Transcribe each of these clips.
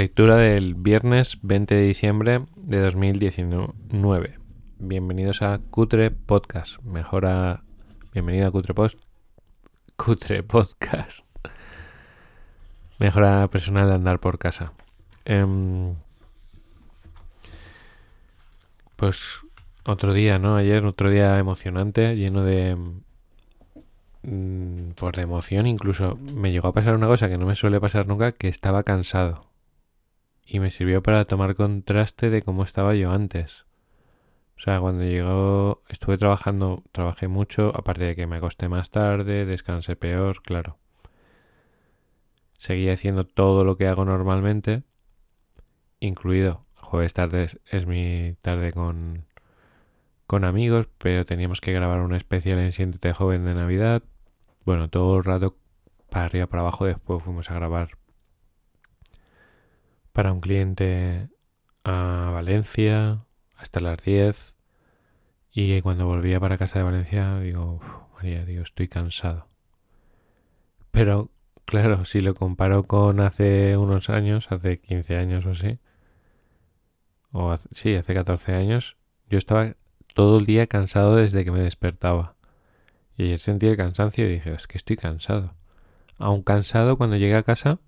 Lectura del viernes 20 de diciembre de 2019. Bienvenidos a Cutre Podcast. Mejora. Bienvenido a Cutre Post. Cutre Podcast. Mejora personal de andar por casa. Em, pues otro día, ¿no? Ayer, otro día emocionante, lleno de. mm, Pues de emoción, incluso me llegó a pasar una cosa que no me suele pasar nunca, que estaba cansado. Y me sirvió para tomar contraste de cómo estaba yo antes. O sea, cuando llegó, estuve trabajando, trabajé mucho, aparte de que me acosté más tarde, descansé peor, claro. Seguía haciendo todo lo que hago normalmente, incluido jueves tardes es mi tarde con, con amigos, pero teníamos que grabar un especial en Siéntete Joven de Navidad. Bueno, todo el rato para arriba, para abajo, después fuimos a grabar para un cliente a Valencia hasta las 10 y cuando volvía para casa de Valencia digo, "Uf, María, digo, estoy cansado. Pero claro, si lo comparo con hace unos años, hace 15 años o así, o hace- sí, hace 14 años, yo estaba todo el día cansado desde que me despertaba. Y ayer sentí el cansancio y dije, es que estoy cansado. Aún cansado cuando llegué a casa,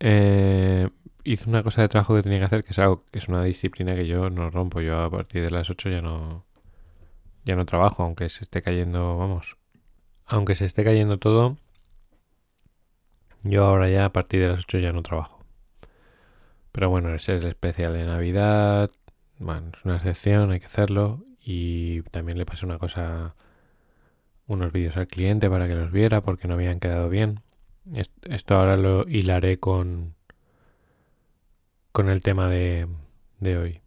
eh, hice una cosa de trabajo que tenía que hacer, que es algo, que es una disciplina que yo no rompo. Yo a partir de las 8 ya no, ya no trabajo, aunque se esté cayendo, vamos, aunque se esté cayendo todo, yo ahora ya a partir de las 8 ya no trabajo. Pero bueno, ese es el especial de Navidad, bueno, es una excepción, hay que hacerlo. Y también le pasé una cosa, unos vídeos al cliente para que los viera porque no habían quedado bien. Est- Esto ahora lo hilaré con, con el tema de, de hoy.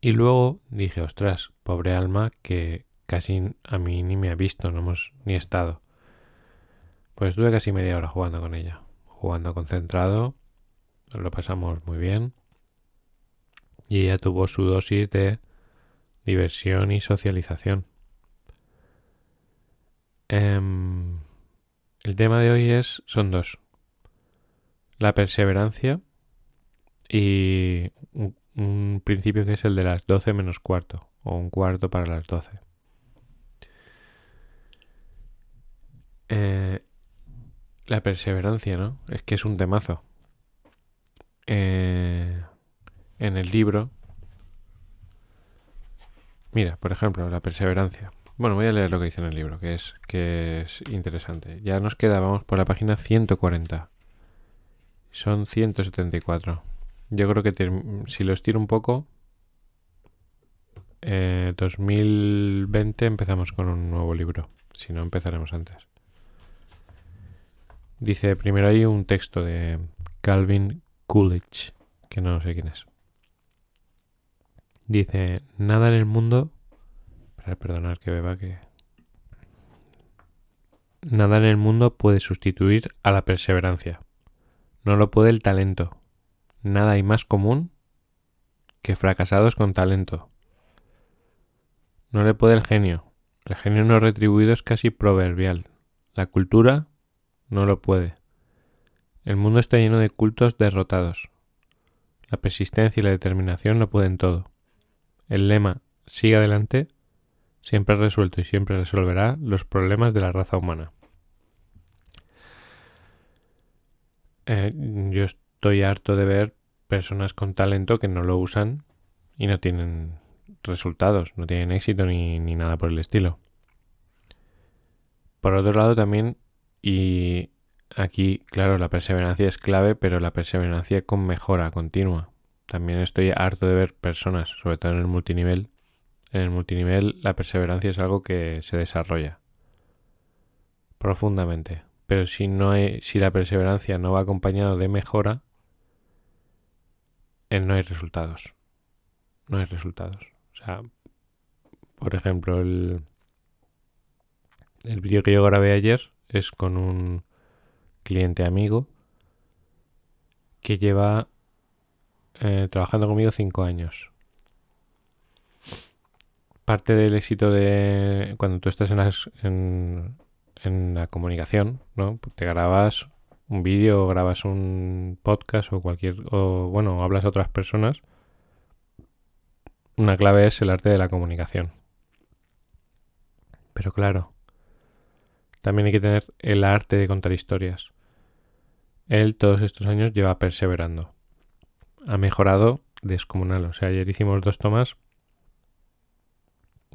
Y luego dije, ostras, pobre alma que casi a mí ni me ha visto, no hemos ni estado. Pues estuve casi media hora jugando con ella, jugando concentrado, lo pasamos muy bien. Y ella tuvo su dosis de diversión y socialización. Em, el tema de hoy es, son dos. La perseverancia y un, principio que es el de las 12 menos cuarto o un cuarto para las 12. Eh, la perseverancia, ¿no? Es que es un temazo. Eh, en el libro, mira, por ejemplo, la perseverancia. Bueno, voy a leer lo que dice en el libro, que es, que es interesante. Ya nos queda, vamos por la página 140. Son 174. Yo creo que si lo estiro un poco, eh, 2020 empezamos con un nuevo libro. Si no, empezaremos antes. Dice, primero hay un texto de Calvin Coolidge, que no sé quién es. Dice, nada en el mundo... Perdonad que beba que... Nada en el mundo puede sustituir a la perseverancia. No lo puede el talento. Nada hay más común que fracasados con talento. No le puede el genio. El genio no retribuido es casi proverbial. La cultura no lo puede. El mundo está lleno de cultos derrotados. La persistencia y la determinación lo pueden todo. El lema sigue adelante siempre ha resuelto y siempre resolverá los problemas de la raza humana. Eh, yo estoy harto de ver personas con talento que no lo usan y no tienen resultados, no tienen éxito ni, ni nada por el estilo. Por otro lado también, y aquí, claro, la perseverancia es clave, pero la perseverancia con mejora continua. También estoy harto de ver personas, sobre todo en el multinivel. En el multinivel la perseverancia es algo que se desarrolla profundamente. Pero si no hay, si la perseverancia no va acompañado de mejora, eh, no hay resultados. No hay resultados. O sea, por ejemplo, el, el vídeo que yo grabé ayer es con un cliente amigo que lleva eh, trabajando conmigo cinco años. Parte del éxito de cuando tú estás en, la comunicación, ¿no? Te grabas un vídeo o grabas un podcast o cualquier, o bueno, hablas a otras personas, una clave es el arte de la comunicación. Pero claro, también hay que tener el arte de contar historias. Él todos estos años lleva perseverando. Ha mejorado descomunal. O sea, ayer hicimos dos tomas.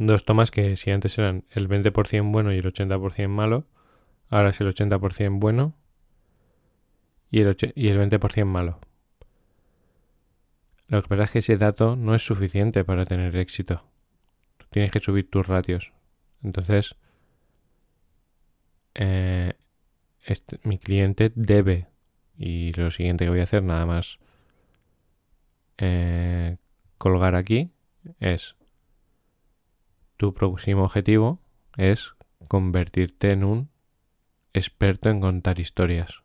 Dos tomas que si antes eran el 20% bueno y el 80% malo, ahora es el 80% bueno y el, y el 20% malo. Lo que pasa es que ese dato no es suficiente para tener éxito. Tienes que subir tus ratios. Entonces, eh, este, mi cliente debe, y lo siguiente que voy a hacer nada más eh, colgar aquí, es tu próximo objetivo es convertirte en un experto en contar historias.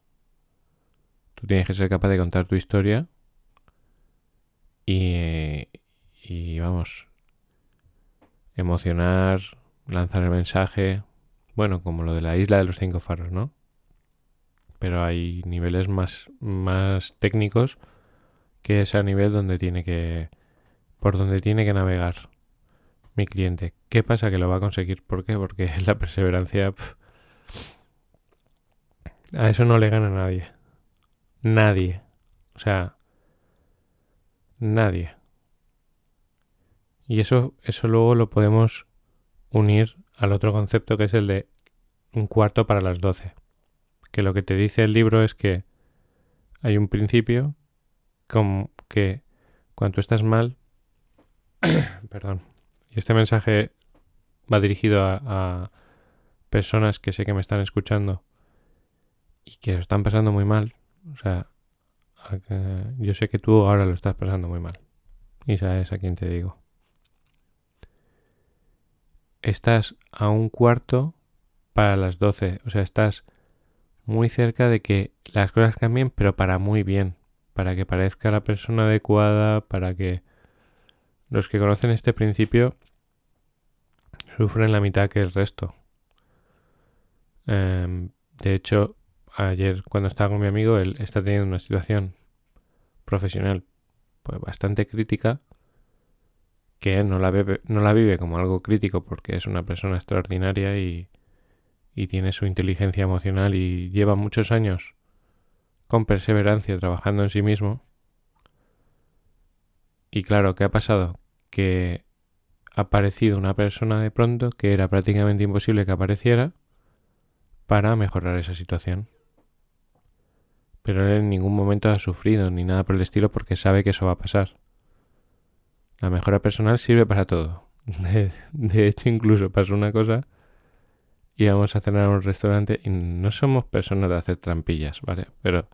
Tú tienes que ser capaz de contar tu historia y, y vamos, emocionar, lanzar el mensaje, bueno, como lo de la isla de los cinco faros, ¿no? Pero hay niveles más, más técnicos que es nivel donde tiene que, por donde tiene que navegar mi cliente. ¿Qué pasa? Que lo va a conseguir. ¿Por qué? Porque la perseverancia... a eso no le gana nadie. Nadie. O sea, nadie. Y eso, eso luego lo podemos unir al otro concepto que es el de un cuarto para las doce. Que lo que te dice el libro es que hay un principio como que cuando estás mal, perdón, este mensaje va dirigido a, a, personas que sé que me están escuchando y que lo están pasando muy mal. O sea, yo sé que tú ahora lo estás pasando muy mal. Y sabes a quién te digo estás a un cuarto para las 12. O sea, estás muy cerca de que las cosas cambien, pero para muy bien. Para que parezca la persona adecuada, para que los que conocen este principio sufren la mitad que el resto. Eh, de hecho, ayer cuando estaba con mi amigo, él está teniendo una situación profesional pues bastante crítica que no la, no la vive como algo crítico porque es una persona extraordinaria y, y tiene su inteligencia emocional y lleva muchos años con perseverancia trabajando en sí mismo. Y claro, ¿qué ha pasado? Que aparecido una persona de pronto que era prácticamente imposible que apareciera para mejorar esa situación. Pero él en ningún momento ha sufrido ni nada por el estilo porque sabe que eso va a pasar. La mejora personal sirve para todo. De, hecho, incluso pasó una cosa. Íbamos a cenar a un restaurante y no somos personas de hacer trampillas, ¿vale? Pero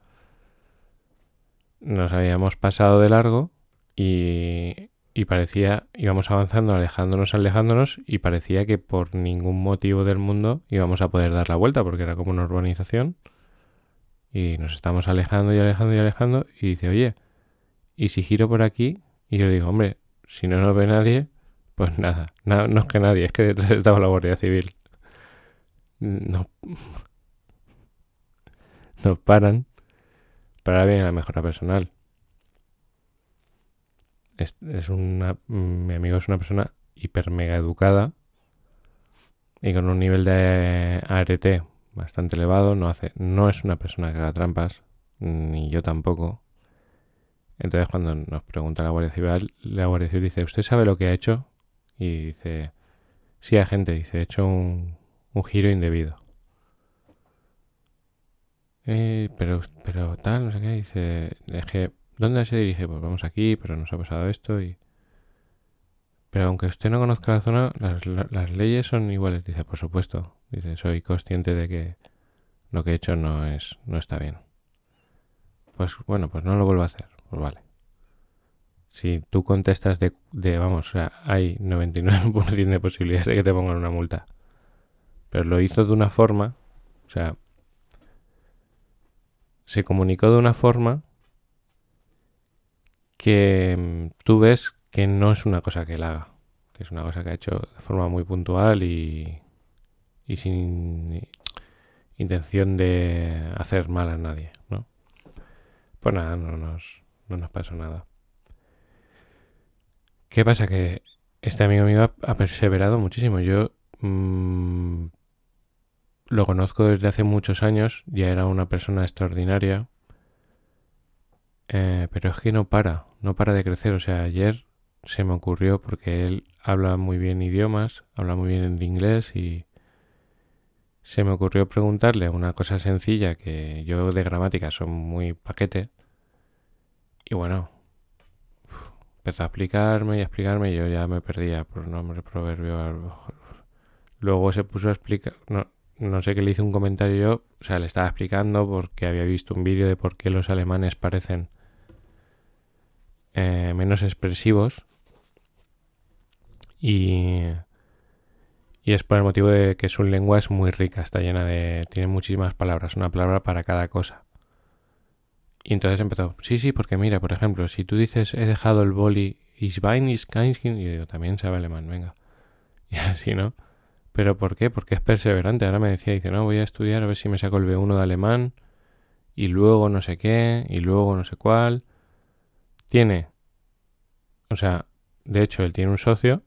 nos habíamos pasado de largo y, y parecía, íbamos avanzando, alejándonos, alejándonos y parecía que por ningún motivo del mundo íbamos a poder dar la vuelta porque era como una urbanización y nos estamos alejando y alejando y alejando y dice, oye, ¿y si giro por aquí? Y yo digo, hombre, si no nos ve nadie, pues nada. No, es que nadie, es que detrás estaba la Guardia Civil. No. Nos paran para bien la mejora personal. Es, una. Mi amigo es una persona hiper mega educada y con un nivel de ART bastante elevado. No hace, no es una persona que haga trampas, ni yo tampoco. Entonces cuando nos pregunta la Guardia Civil, la Guardia Civil dice, ¿usted sabe lo que ha hecho? Y dice, sí, agente, dice, he hecho un, giro indebido. Eh, pero, pero tal, no sé qué, dice, es ¿dónde se dirige? Pues vamos aquí, pero nos ha pasado esto y... Pero aunque usted no conozca la zona, las, leyes son iguales, dice, por supuesto. Dice, soy consciente de que lo que he hecho no es, no está bien. Pues bueno, pues no lo vuelvo a hacer. Pues vale. Si tú contestas de, de vamos, o sea, hay 99% de posibilidades de que te pongan una multa. Pero lo hizo de una forma, o sea, se comunicó de una forma que mm, tú ves que no es una cosa que él haga, que es una cosa que ha hecho de forma muy puntual y, sin intención de hacer mal a nadie, ¿no? Pues nada, no nos, no nos pasó nada. ¿Qué pasa? Que este amigo mío ha, perseverado muchísimo. Yo mmm, lo conozco desde hace muchos años, ya era una persona extraordinaria, eh, pero es que no para, no para de crecer. O sea, ayer se me ocurrió porque él habla muy bien idiomas, habla muy bien en inglés y se me ocurrió preguntarle una cosa sencilla que yo de gramática soy muy paquete. Y bueno, empezó a explicarme y a explicarme y yo ya me perdía por nombre, proverbio. Luego se puso a explicar, no, no sé qué le hice un comentario yo, o sea, le estaba explicando porque había visto un vídeo de por qué los alemanes parecen eh, menos expresivos y, y es por el motivo de que su lengua es muy rica, está llena de... tiene muchísimas palabras, una palabra para cada cosa. Y entonces empezó, sí, sí, porque mira, por ejemplo, si tú dices he dejado el boli is Keinskin, y yo digo, también sabe alemán, venga. Y así, ¿no? ¿Pero por qué? Porque es perseverante. Ahora me decía, dice, no, voy a estudiar a ver si me saco el B1 de alemán, y luego no sé qué, y luego no sé cuál. Tiene, o sea, de hecho, él tiene un socio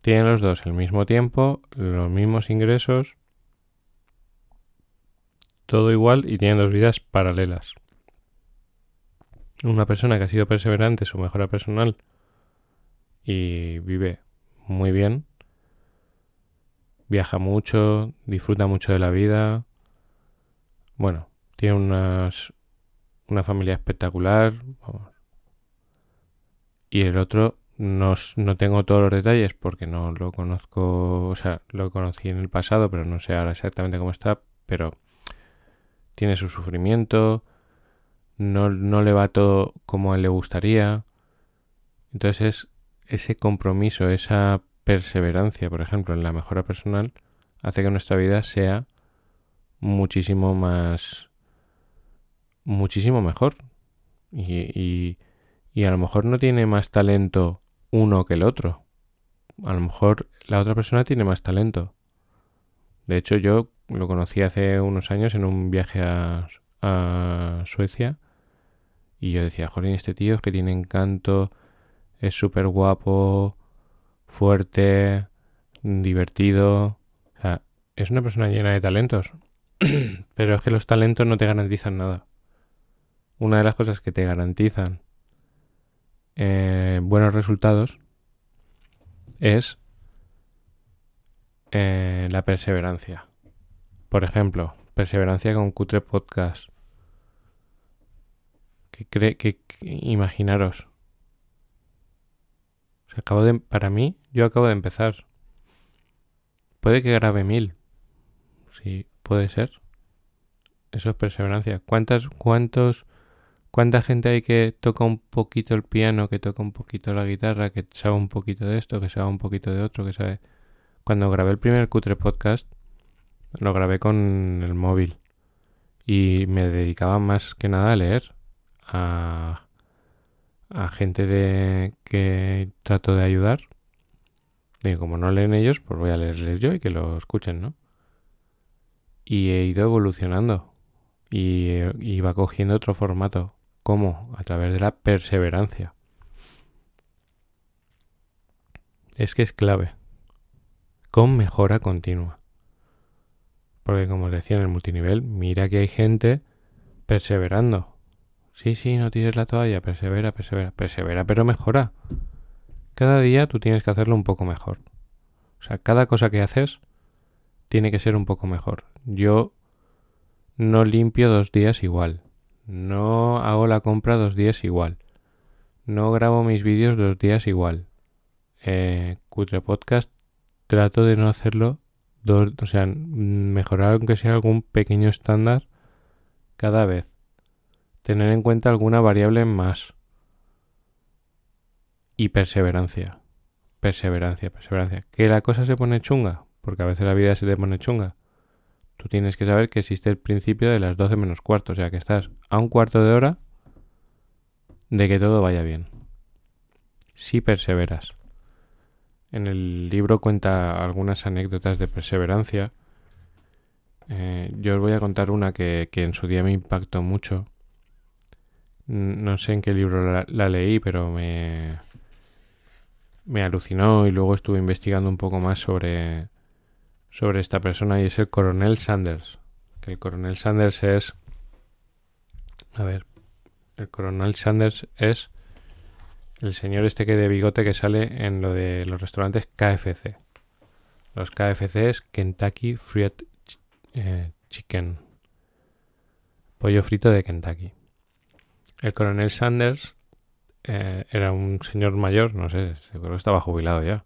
tienen los dos al mismo tiempo, los mismos ingresos, todo igual y tienen dos vidas paralelas. Una persona que ha sido perseverante, su mejora personal y vive muy bien, viaja mucho, disfruta mucho de la vida, bueno, tiene unas, una familia espectacular, y el otro no, no, tengo todos los detalles porque no lo conozco, o sea, lo conocí en el pasado, pero no sé ahora exactamente cómo está, pero tiene su sufrimiento, no, no le va todo como a él le gustaría. Entonces ese compromiso, esa perseverancia, por ejemplo, en la mejora personal, hace que nuestra vida sea muchísimo más, muchísimo mejor. Y, y, y a lo mejor no tiene más talento uno que el otro. A lo mejor la otra persona tiene más talento. De hecho, yo lo conocí hace unos años en un viaje a, Suecia y yo decía, jolín, este tío es que tiene encanto, es súper guapo, fuerte, divertido. O sea, es una persona llena de talentos. Pero es que los talentos no te garantizan nada. Una de las cosas que te garantizan eh, buenos resultados es eh, la perseverancia. Por ejemplo, perseverancia con Cutre Podcast. Que cree que, imaginaros. acabo de, para mí, yo acabo de empezar. Puede que grabe mil. Sí, puede ser. Eso es perseverancia. ¿Cuántas, cuántos ¿Cuánta gente hay que toca un poquito el piano, que toca un poquito la guitarra, que sabe un poquito de esto, que sabe un poquito de otro, que sabe... Cuando grabé el primer Cutre Podcast, lo grabé con el móvil y me dedicaba más que nada a leer a, gente de que trato de ayudar. Y como no leen ellos, pues voy a leerles yo y que lo escuchen, ¿no? Y he ido evolucionando y iba cogiendo otro formato. ¿Cómo? A través de la perseverancia. Es que es clave. Con mejora continua. Porque como os decía en el multinivel, mira que hay gente perseverando. Sí, sí, no tires la toalla, persevera, persevera, persevera, pero mejora. Cada día tú tienes que hacerlo un poco mejor. O sea, cada cosa que haces tiene que ser un poco mejor. Yo no limpio dos días igual. No hago la compra dos días igual. No grabo mis vídeos dos días igual. Eh, Cutre Podcast trato de no hacerlo dos, o sea, mejorar aunque sea algún pequeño estándar cada vez. Tener en cuenta alguna variable más. Y perseverancia. Perseverancia, perseverancia. Que la cosa se pone chunga, porque a veces la vida se te pone chunga. Tú tienes que saber que existe el principio de las 12 menos cuarto, o sea que estás a un cuarto de hora de que todo vaya bien. Si perseveras. En el libro cuenta algunas anécdotas de perseverancia Eh, yo os voy a contar una que, en su día me impactó mucho. No sé en qué libro la, leí, pero me, me alucinó y luego estuve investigando un poco más sobre, sobre esta persona y es el coronel Sanders. Que el coronel Sanders es... A ver, el coronel Sanders es el señor este que de bigote que sale en lo de los restaurantes KFC. Los KFC es Kentucky Fried eh, Chicken. Pollo frito de Kentucky. El coronel Sanders eh, era un señor mayor, no sé, seguro que estaba jubilado ya,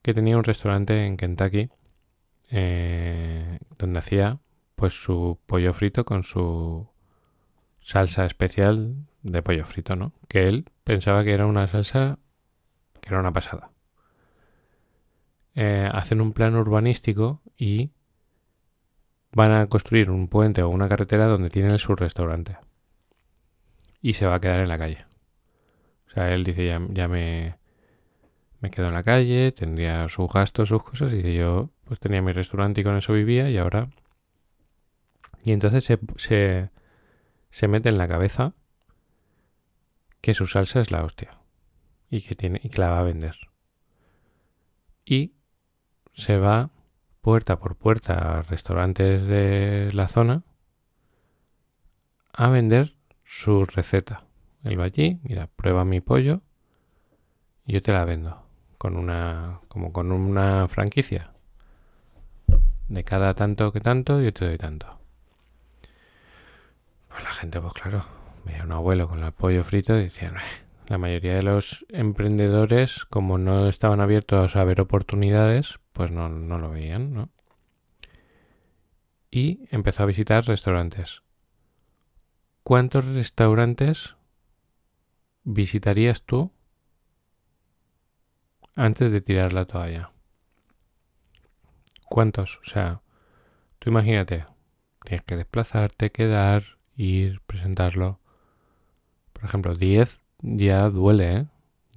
que tenía un restaurante en Kentucky eh, donde hacía pues su pollo frito con su salsa especial de pollo frito, ¿no? Que él pensaba que era una salsa que era una pasada. Eh, hacen un plan urbanístico y van a construir un puente o una carretera donde tienen su restaurante. Y se va a quedar en la calle. O sea, él dice, ya, me, me quedo en la calle, tendría sus gastos, sus cosas, y yo pues tenía mi restaurante y con eso vivía y ahora... Y entonces se, se, se mete en la cabeza que su salsa es la hostia y que, tiene, y que la va a vender. Y se va puerta por puerta a restaurantes de la zona a vender su receta. Él va allí, mira, prueba mi pollo y yo te la vendo con una como con una franquicia. De cada tanto que tanto yo te doy tanto. Pues la gente, pues claro, veía un abuelo con el pollo frito y decía, la mayoría de los emprendedores, como no estaban abiertos a ver oportunidades, pues no, no lo veían, ¿no? Y empezó a visitar restaurantes. ¿Cuántos restaurantes visitarías tú antes de tirar la toalla? ¿Cuántos? O sea, tú imagínate, tienes que desplazarte, quedar, ir, presentarlo. Por ejemplo, 10 ya duele, ¿eh?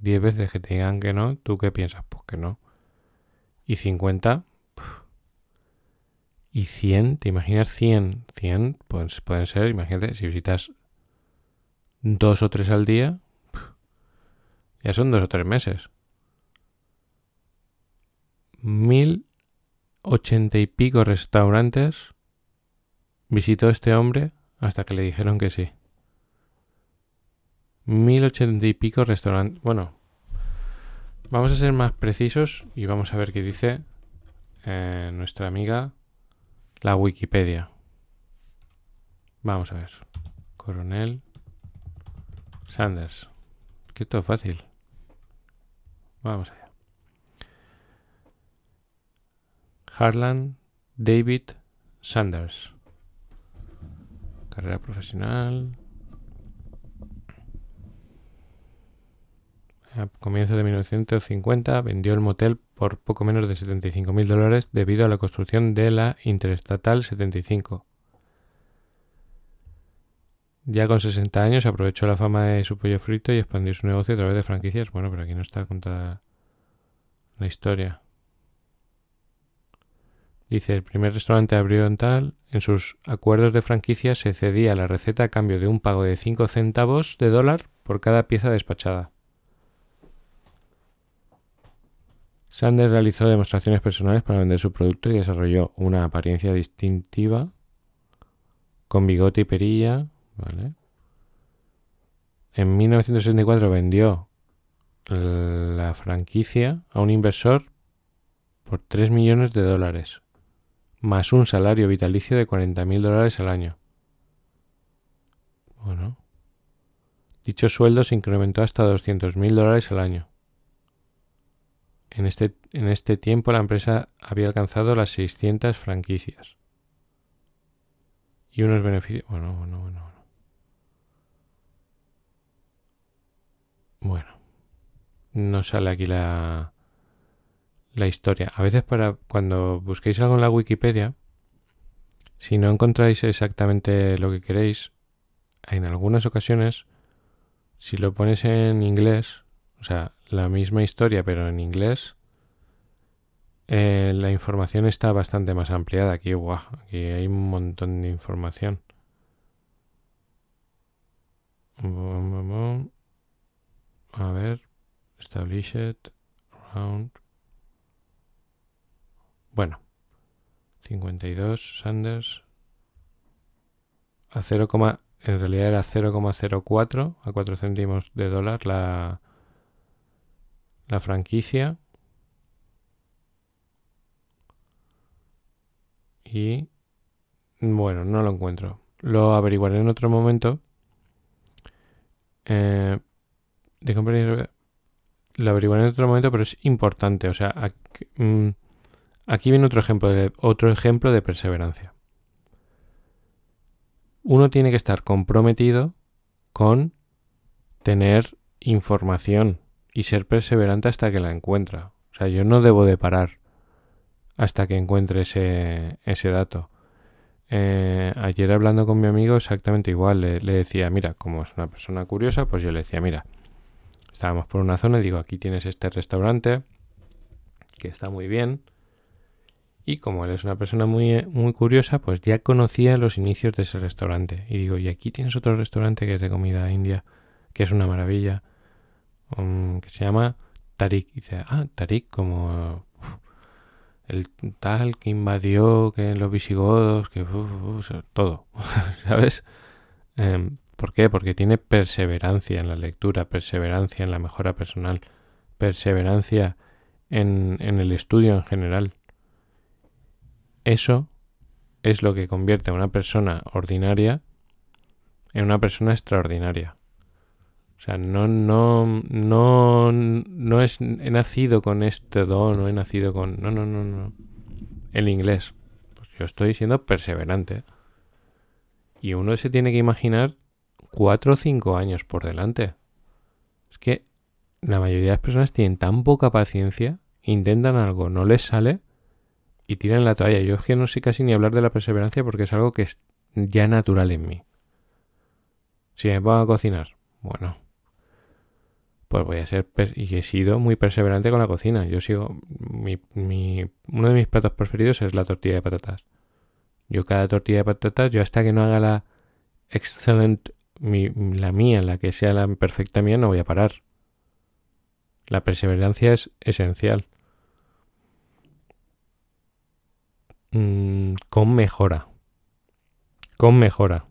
10 veces que te digan que no, ¿tú qué piensas? Pues que no. Y 50, y 100, ¿te imaginas 100? 100, pues pueden ser, imagínate, si visitas dos o tres al día, ya son dos o tres meses. Mil ochenta y pico restaurantes visitó este hombre hasta que le dijeron que sí. Mil ochenta y pico restaurantes. Bueno, vamos a ser más precisos y vamos a ver qué dice eh, nuestra amiga la Wikipedia. Vamos a ver. Coronel Sanders. Que todo fácil. Vamos allá. Harlan David Sanders. Carrera profesional. A comienzos de 1950 vendió el motel por poco menos de 75 mil dólares debido a la construcción de la Interestatal 75. Ya con 60 años aprovechó la fama de su pollo frito y expandió su negocio a través de franquicias. Bueno, pero aquí no está contada la historia. Dice, el primer restaurante abrió en tal, en sus acuerdos de franquicia se cedía la receta a cambio de un pago de 5 centavos de dólar por cada pieza despachada. Sanders realizó demostraciones personales para vender su producto y desarrolló una apariencia distintiva con bigote y perilla. En 1964 vendió la franquicia a un inversor por 3 millones de dólares más un salario vitalicio de 40.000 dólares al año. Bueno. Dicho sueldo se incrementó hasta 200.000 dólares al año. En este, en este tiempo la empresa había alcanzado las 600 franquicias. Y unos beneficios... Bueno, bueno, bueno. Bueno. No sale aquí la, la historia. A veces para cuando busquéis algo en la Wikipedia, si no encontráis exactamente lo que queréis, en algunas ocasiones, si lo pones en inglés, o sea, la misma historia pero en inglés, eh, la información está bastante más ampliada. Aquí, guau, aquí hay un montón de información. A ver, established, round. Bueno, 52, Sanders. A 0, en realidad era 0,04 a 4 céntimos de dólar la, la franquicia. Y bueno, no lo encuentro. Lo averiguaré en otro momento. Eh, de lo averiguaré en otro momento, pero es importante. O sea, aquí, mm, aquí viene otro ejemplo, de, otro ejemplo de perseverancia. Uno tiene que estar comprometido con tener información y ser perseverante hasta que la encuentra. O sea, yo no debo de parar hasta que encuentre ese, ese dato. Eh, ayer hablando con mi amigo exactamente igual, le, decía, mira, como es una persona curiosa, pues yo le decía, mira, estábamos por una zona y digo, aquí tienes este restaurante, que está muy bien. Y como él es una persona muy, muy curiosa, pues ya conocía los inicios de ese restaurante. Y digo, y aquí tienes otro restaurante que es de comida india, que es una maravilla, um, que se llama Tarik. Y dice, ah, Tarik, como el tal que invadió, que los visigodos, que todo, ¿sabes? Em, ¿Por qué? Porque tiene perseverancia en la lectura, perseverancia en la mejora personal, perseverancia en, en el estudio en general. Eso es lo que convierte a una persona ordinaria en una persona extraordinaria. O sea, no, no, no, no es, he nacido con este don, no he nacido con, no, no, no, no. El inglés. Pues yo estoy siendo perseverante. Y uno se tiene que imaginar cuatro o cinco años por delante. Es que la mayoría de las personas tienen tan poca paciencia, intentan algo, no les sale y tiran la toalla. Yo es que no sé casi ni hablar de la perseverancia porque es algo que es ya natural en mí. Si me pongo a cocinar, bueno, pues voy a ser y he sido muy perseverante con la cocina. Yo sigo mi, uno de mis platos preferidos es la tortilla de patatas. Yo cada tortilla de patatas, yo hasta que no haga la excellent la mía, la que sea la perfecta mía, no voy a parar. La perseverancia es esencial. Mm, con mejora. Con mejora.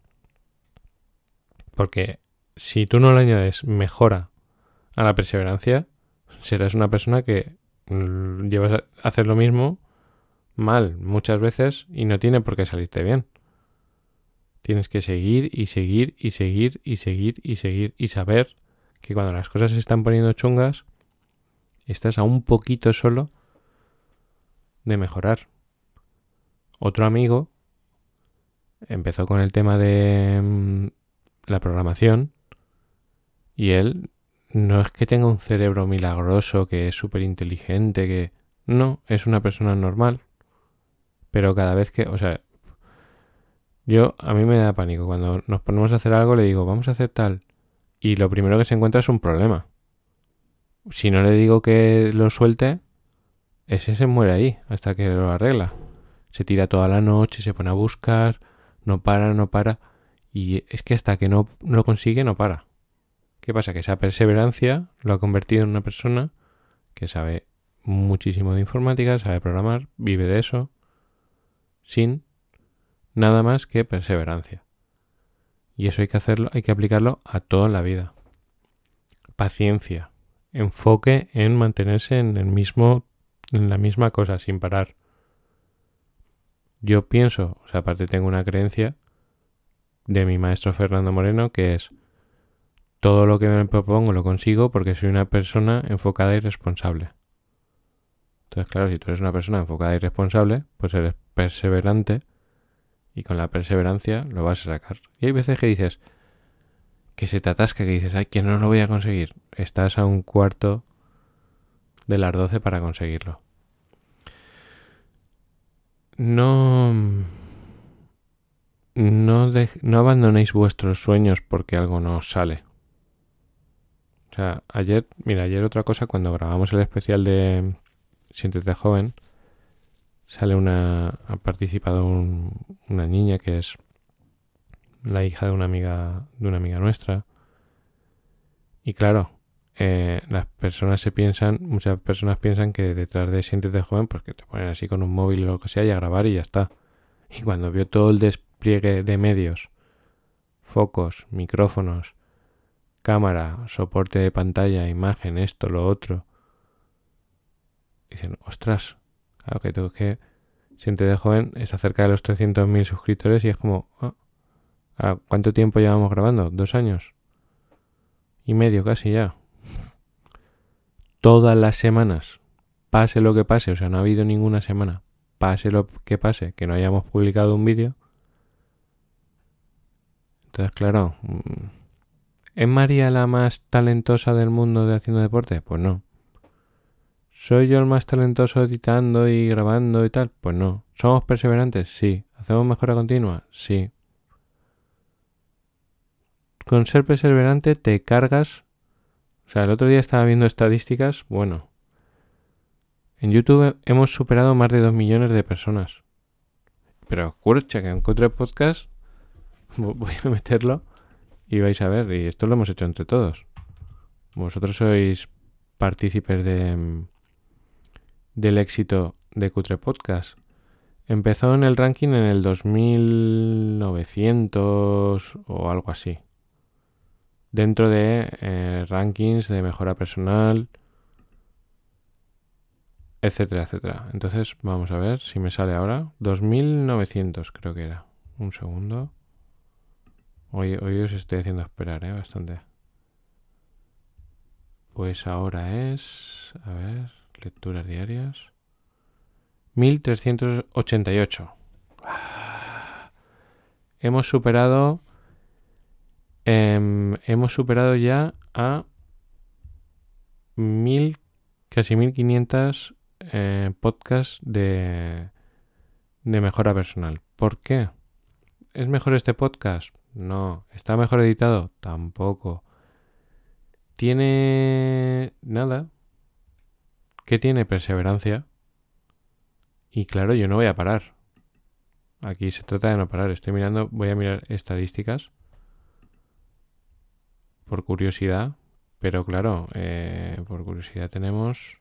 Porque si tú no le añades mejora a la perseverancia, serás una persona que mm, llevas a hacer lo mismo mal muchas veces y no tiene por qué salirte bien. Tienes que seguir y seguir y seguir y seguir y seguir y saber que cuando las cosas se están poniendo chungas, estás a un poquito solo de mejorar. Otro amigo empezó con el tema de mm, la programación y él no es que tenga un cerebro milagroso, que es súper inteligente, que... No, es una persona normal. Pero cada vez que, o sea, yo a mí me da pánico. Cuando nos ponemos a hacer algo le digo, vamos a hacer tal. Y lo primero que se encuentra es un problema. Si no le digo que lo suelte, ese se muere ahí hasta que lo arregla. Se tira toda la noche, se pone a buscar, no para, no para. Y es que hasta que no lo consigue, no para. ¿Qué pasa? Que esa perseverancia lo ha convertido en una persona que sabe muchísimo de informática, sabe programar, vive de eso, sin nada más que perseverancia. Y eso hay que hacerlo, hay que aplicarlo a toda la vida. Paciencia, enfoque en mantenerse en el mismo, en la misma cosa, sin parar. Yo pienso, o sea, aparte tengo una creencia de mi maestro Fernando Moreno que es todo lo que me propongo lo consigo porque soy una persona enfocada y responsable. Entonces, claro, si tú eres una persona enfocada y responsable, pues eres perseverante y con la perseverancia lo vas a sacar. Y hay veces que dices que se te atasca, que dices, ay, que no lo voy a conseguir. Estás a un cuarto de las 12 para conseguirlo. No... No, no abandonéis vuestros sueños porque algo no sale. O sea, ayer, mira, ayer otra cosa, cuando grabamos el especial de Siéntete joven, sale una. Ha participado una niña que es la hija de una amiga. de una amiga nuestra. Y claro, eh, las personas se piensan, muchas personas piensan que detrás de Siéntete joven, pues que te ponen así con un móvil o lo que sea y a grabar y ya está. Y cuando vio todo el despliegue de medios, focos, micrófonos, cámara, soporte de pantalla, imagen, esto, lo otro, dicen, ostras, claro que tengo que Siéntete joven es acerca de los 300.000 suscriptores y es como, ah, ¿cuánto tiempo llevamos grabando? ¿Dos años? Y medio casi ya todas las semanas, pase lo que pase, o sea, no ha habido ninguna semana, pase lo que pase, que no hayamos publicado un vídeo. Entonces, claro, mm, ¿es María la más talentosa del mundo de haciendo deporte? Pues no. ¿Soy yo el más talentoso editando y grabando y tal? Pues no. ¿Somos perseverantes? Sí. ¿Hacemos mejora continua? Sí. Con ser perseverante te cargas o sea, el otro día estaba viendo estadísticas, bueno. En YouTube hemos superado más de 2 millones de personas. Pero escucha que encontré podcast, voy a meterlo y vais a ver. Y esto lo hemos hecho entre todos. Vosotros sois partícipes de, del éxito de Cutre Podcast. Empezó en el ranking en el 2900 o algo así dentro de eh, rankings de mejora personal, etcétera, etcétera. Entonces vamos a ver si me sale ahora. 2900 creo que era. Un segundo. Hoy, hoy os estoy haciendo esperar, ¿eh? Bastante. Pues ahora es... A ver, lecturas diarias. 1388. Hemos superado Em, hemos superado ya a mil, casi 1500 eh, podcasts de, de mejora personal. ¿Por qué? ¿Es mejor este podcast? No. ¿Está mejor editado? Tampoco. ¿Tiene nada? ¿Qué tiene? Perseverancia. Y claro, yo no voy a parar. Aquí se trata de no parar. Estoy mirando, voy a mirar estadísticas por curiosidad. Pero claro, eh, por curiosidad tenemos...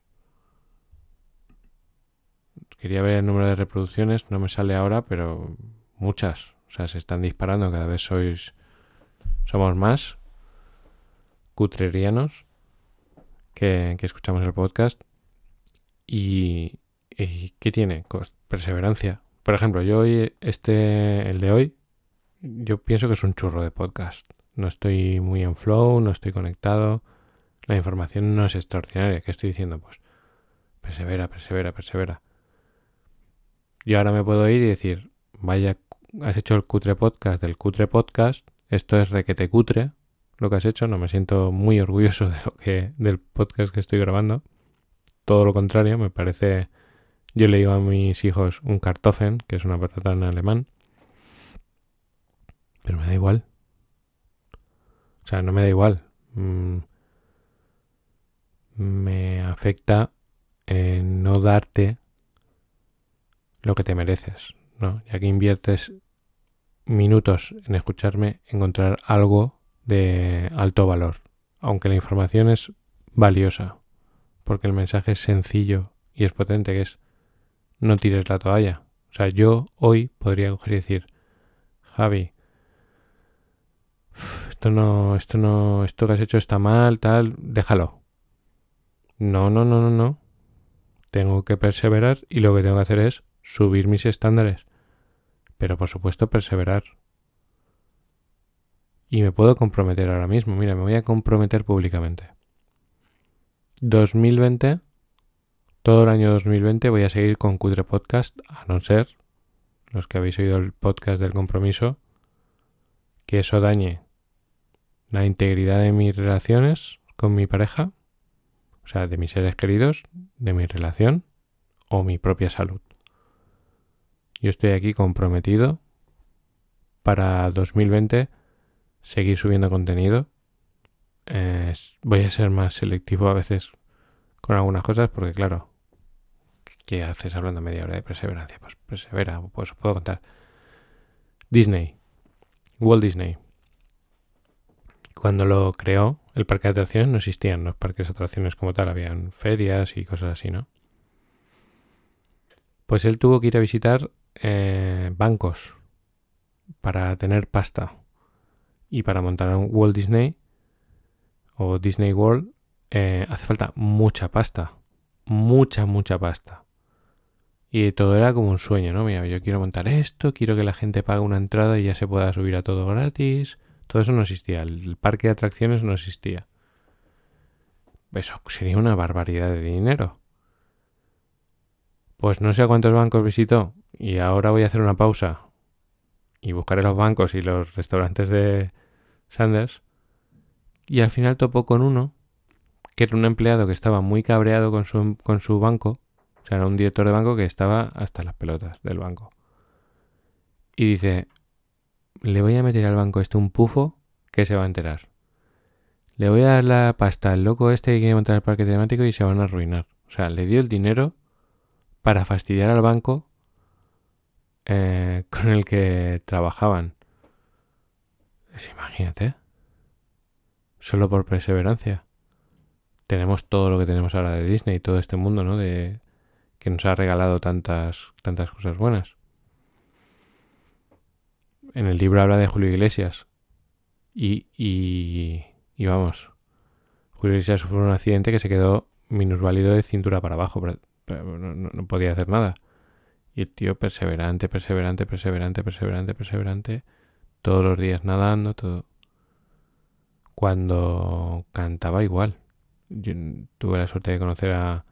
Quería ver el número de reproducciones, no me sale ahora, pero muchas. O sea, se están disparando, cada vez sois... Somos más cutrerianos que, que escuchamos el podcast. Y, y ¿qué tiene? Perseverancia. Por ejemplo, yo hoy, este, el de hoy, yo pienso que es un churro de podcast. No estoy muy en flow, no estoy conectado. La información no es extraordinaria. ¿Qué estoy diciendo? Pues persevera, persevera, persevera. Y ahora me puedo ir y decir, vaya, has hecho el cutre podcast del cutre podcast. Esto es requete cutre lo que has hecho. No me siento muy orgulloso de lo que, del podcast que estoy grabando. Todo lo contrario, me parece. Yo le digo a mis hijos un Kartoffeln, que es una patata en alemán. Pero me da igual. O sea, no me da igual. Mm, me afecta en no darte lo que te mereces, ¿no? Ya que inviertes minutos en escucharme, encontrar algo de alto valor, aunque la información es valiosa, porque el mensaje es sencillo y es potente, que es no tires la toalla. O sea, yo hoy podría coger y decir, Javi, esto no, esto no, esto que has hecho está mal, tal, déjalo. No, no, no, no, no. Tengo que perseverar y lo que tengo que hacer es subir mis estándares. Pero por supuesto perseverar. Y me puedo comprometer ahora mismo. Mira, me voy a comprometer públicamente. 2020, todo el año 2020 voy a seguir con Cutre Podcast, a no ser los que habéis oído el podcast del compromiso, que eso dañe la integridad de mis relaciones con mi pareja, o sea, de mis seres queridos, de mi relación o mi propia salud. Yo estoy aquí comprometido para 2020 seguir subiendo contenido. voy a ser más selectivo a veces con algunas cosas porque claro, ¿Qué haces hablando media hora de perseverancia? Pues persevera, pues os puedo contar. Disney, Walt Disney. Cuando lo creó, el parque de atracciones no existían los parques de atracciones como tal, habían ferias y cosas así, ¿no? Pues él tuvo que ir a visitar eh, bancos para tener pasta y para montar un Walt Disney o Disney World eh, hace falta mucha pasta, mucha, mucha pasta. Y todo era como un sueño, ¿no? Mira, yo quiero montar esto, quiero que la gente pague una entrada y ya se pueda subir a todo gratis. Todo eso no existía. El parque de atracciones no existía. Eso sería una barbaridad de dinero. Pues no sé a cuántos bancos visitó. Y ahora voy a hacer una pausa. Y buscaré los bancos y los restaurantes de Sanders. Y al final topó con uno que era un empleado que estaba muy cabreado con su, con su banco. O sea, era un director de banco que estaba hasta las pelotas del banco. Y dice, le voy a meter al banco este un pufo que se va a enterar. Le voy a dar la pasta al loco este que quiere montar el parque temático y se van a arruinar. O sea, le dio el dinero para fastidiar al banco eh, con el que trabajaban. Pues imagínate. Solo por perseverancia. Tenemos todo lo que tenemos ahora de Disney, todo este mundo, ¿no? De que nos ha regalado tantas, tantas cosas buenas. En el libro habla de Julio Iglesias. Y, y, vamos, Julio Iglesias sufrió un accidente que se quedó minusválido de cintura para abajo, no, podía hacer nada. Y el tío perseverante, perseverante, perseverante, perseverante, perseverante, todos los días nadando, todo. Cuando cantaba igual. Yo tuve la suerte de conocer a,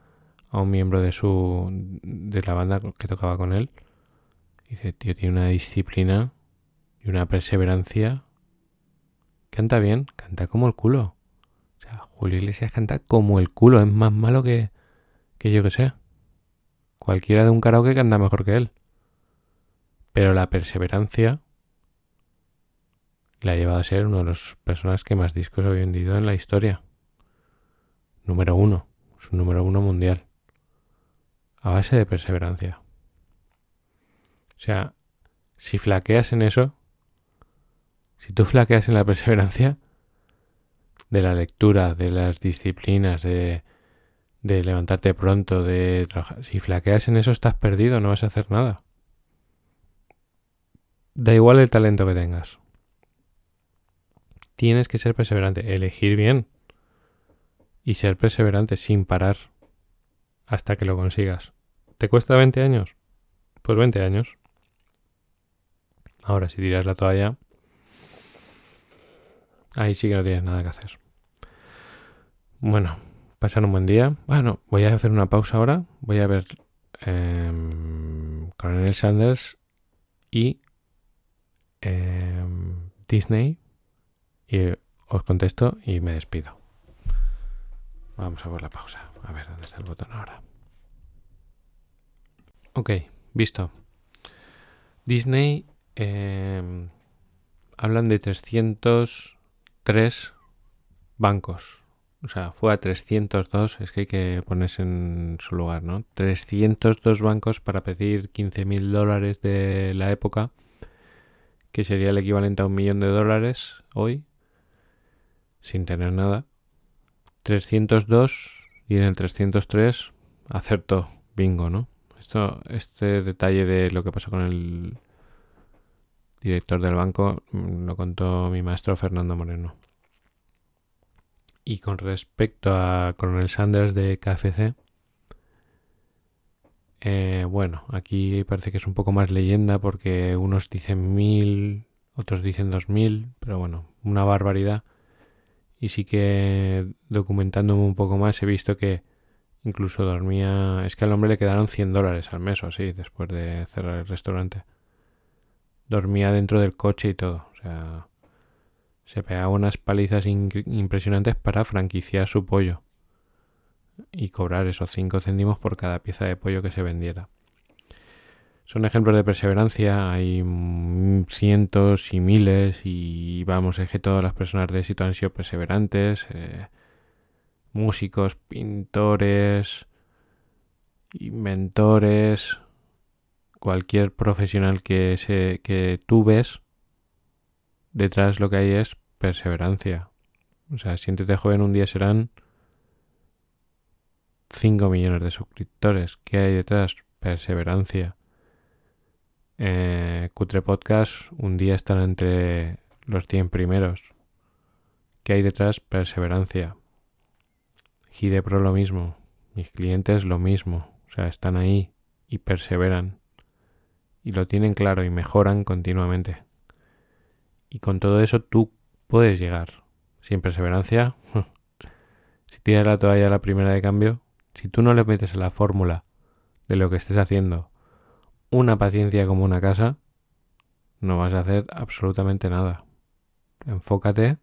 a un miembro de su de la banda que tocaba con él. Dice, tío, tiene una disciplina y una perseverancia. Canta bien, canta como el culo. O sea, Julio Iglesias canta como el culo, es más malo que, que yo que sé. Cualquiera de un karaoke canta mejor que él. Pero la perseverancia le ha llevado a ser uno de los personas que más discos ha vendido en la historia. Número uno, su número uno mundial. A base de perseverancia. O sea, si flaqueas en eso, si tú flaqueas en la perseverancia de la lectura, de las disciplinas, de, levantarte pronto, de trabajar, si flaqueas en eso estás perdido, no vas a hacer nada. Da igual el talento que tengas. Tienes que ser perseverante, elegir bien y ser perseverante sin parar hasta que lo consigas. ¿Te cuesta 20 años? Pues 20 años. Ahora, si tiras la toalla, Ahí sí que no tienes nada que hacer. Bueno, pasar un buen día. Bueno, voy a hacer una pausa ahora. Voy a ver eh, Coronel Sanders y eh, Disney. Y os contesto y me despido. Vamos a ver la pausa. A ver dónde está el botón ahora. Ok, visto. Disney eh, hablan de 300 tres bancos. O sea, fue a 302, es que hay que ponerse en su lugar, ¿no? 302 bancos para pedir 15 mil dólares de la época, que sería el equivalente a un millón de dólares hoy, sin tener nada. 302 y en el 303 acertó, bingo, ¿no? Esto, este detalle de lo que pasó con el director del banco, mm, lo contó mi maestro Fernando Moreno. Y con respecto a Coronel Sanders de KFC, eh, bueno, aquí parece que es un poco más leyenda porque unos dicen mil, otros dicen dos mil, pero bueno, una barbaridad. Y sí que documentándome un poco más he visto que incluso dormía, es que al hombre le quedaron 100 dólares al mes o así después de cerrar el restaurante dormía dentro del coche y todo. O sea, se pegaba unas palizas impresionantes para franquiciar su pollo y cobrar esos 5 céntimos por cada pieza de pollo que se vendiera. Son ejemplos de perseverancia, hay cientos y miles y vamos, es que todas las personas de éxito han sido perseverantes, eh, músicos, pintores mentores, cualquier profesional que, se, que tú ves, detrás lo que hay es perseverancia. O sea, siéntete joven un día serán 5 millones de suscriptores. ¿Qué hay detrás? Perseverancia. Eh, Cutre Podcast un día están entre los 100 primeros. ¿Qué hay detrás? Perseverancia. Pro lo mismo. Mis clientes lo mismo. O sea, están ahí y perseveran. Y lo tienen claro y mejoran continuamente. Y con todo eso tú puedes llegar. Sin perseverancia, si tienes la toalla a la primera de cambio, si tú no le metes a la fórmula de lo que estés haciendo una paciencia como una casa, no vas a hacer absolutamente nada. Enfócate,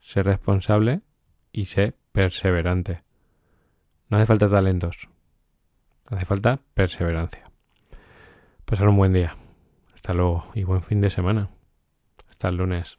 sé responsable y sé perseverante. No hace falta talentos, hace falta perseverancia. Pasar un buen día. Hasta luego y buen fin de semana. Hasta el lunes.